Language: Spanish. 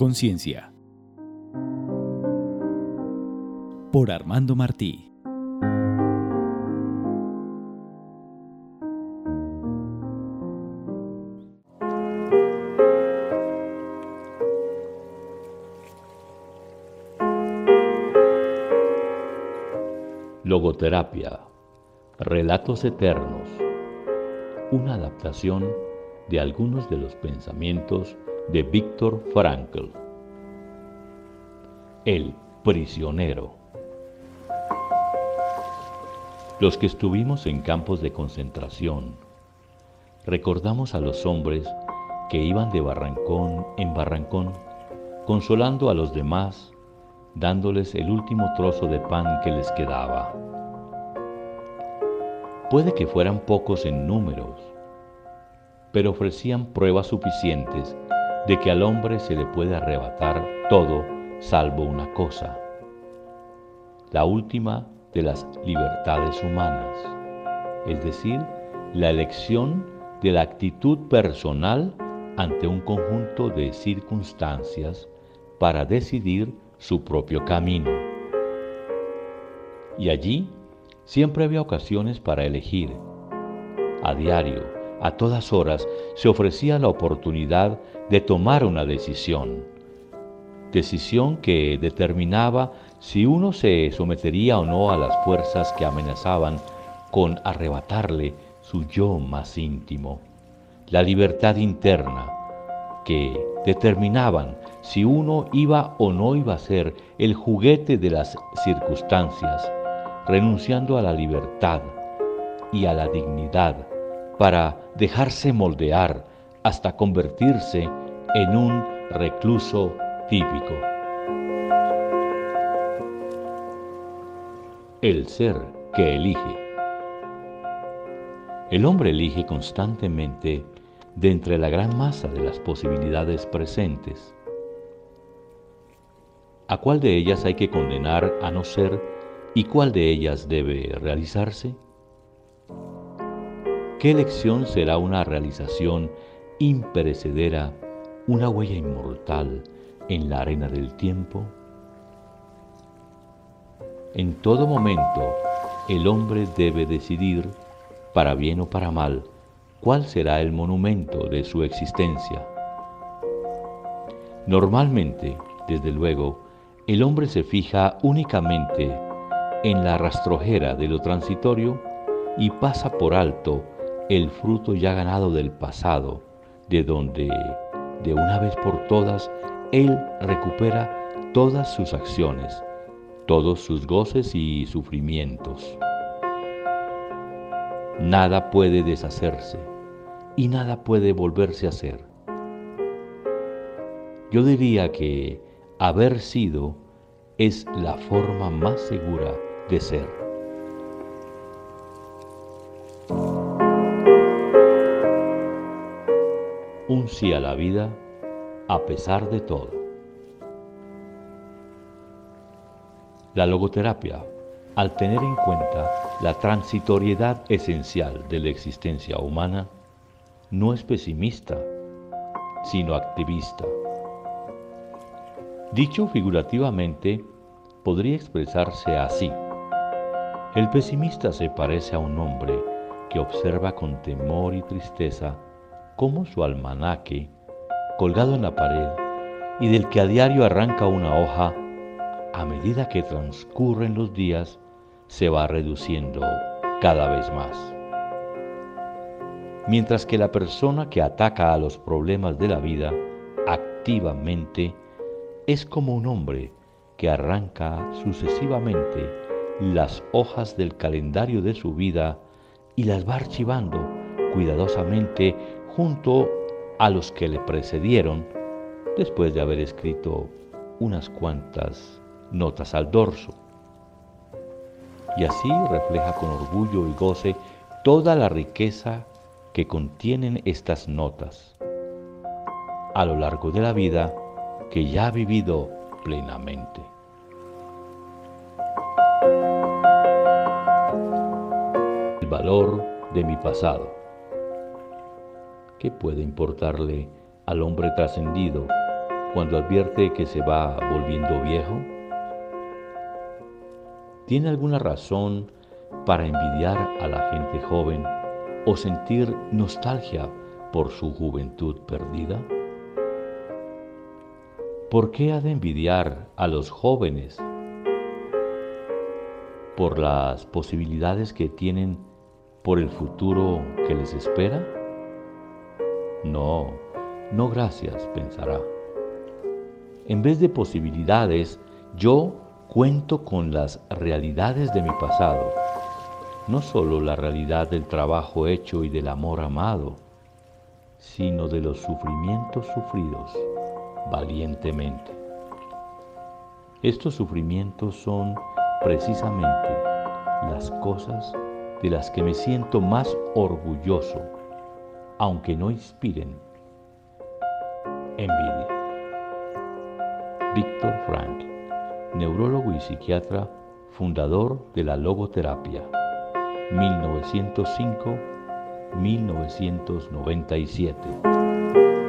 Conciencia. Por Armando Martí. Logoterapia. Relatos Eternos. Una adaptación de algunos de los pensamientos de Víctor Frankl. El prisionero. Los que estuvimos en campos de concentración, recordamos a los hombres que iban de barrancón en barrancón, consolando a los demás dándoles el último trozo de pan que les quedaba. Puede que fueran pocos en números, pero ofrecían pruebas suficientes de que al hombre se le puede arrebatar todo salvo una cosa, la última de las libertades humanas, es decir, la elección de la actitud personal ante un conjunto de circunstancias para decidir su propio camino. Y allí siempre había ocasiones para elegir. A diario, a todas horas, se ofrecía la oportunidad de tomar una decisión. Decisión que determinaba si uno se sometería o no a las fuerzas que amenazaban con arrebatarle su yo más íntimo, la libertad interna que determinaban si uno iba o no iba a ser el juguete de las circunstancias, renunciando a la libertad y a la dignidad para dejarse moldear hasta convertirse en un recluso típico. El ser que elige. El hombre elige constantemente de entre la gran masa de las posibilidades presentes ¿A cuál de ellas hay que condenar a no ser y cuál de ellas debe realizarse? ¿Qué elección será una realización imperecedera, una huella inmortal en la arena del tiempo? En todo momento, el hombre debe decidir, para bien o para mal, cuál será el monumento de su existencia. Normalmente, desde luego, el hombre se fija únicamente en la rastrojera de lo transitorio y pasa por alto el fruto ya ganado del pasado, de donde, de una vez por todas, él recupera todas sus acciones, todos sus goces y sufrimientos. Nada puede deshacerse y nada puede volverse a hacer. Yo diría que haber sido es la forma más segura de ser. Sí a la vida a pesar de todo. La logoterapia, al tener en cuenta la transitoriedad esencial de la existencia humana, no es pesimista, sino activista Dicho figurativamente, podría expresarse así. El pesimista se parece a un hombre que observa con temor y tristeza cómo su almanaque, colgado en la pared y del que a diario arranca una hoja, a medida que transcurren los días, se va reduciendo cada vez más. Mientras que la persona que ataca a los problemas de la vida activamente es como un hombre que arranca sucesivamente las hojas del calendario de su vida y las va archivando cuidadosamente junto a los que le precedieron después de haber escrito unas cuantas notas al dorso. Y así refleja con orgullo y goce toda la riqueza que contienen estas notas. A lo largo de la vida, que ya ha vivido plenamente. El valor de mi pasado. ¿Qué puede importarle al hombre trascendido cuando advierte que se va volviendo viejo? ¿Tiene alguna razón para envidiar a la gente joven o sentir nostalgia por su juventud perdida? ¿Por qué ha de envidiar a los jóvenes por las posibilidades que tienen por el futuro que les espera? No, no gracias, pensará. En vez de posibilidades, yo cuento con las realidades de mi pasado, no solo la realidad del trabajo hecho y del amor amado, sino de los sufrimientos sufridos valientemente. Estos sufrimientos son precisamente las cosas de las que me siento más orgulloso, aunque no inspiren envidia. Víctor Frank, neurólogo y psiquiatra, fundador de la logoterapia, 1905-1997.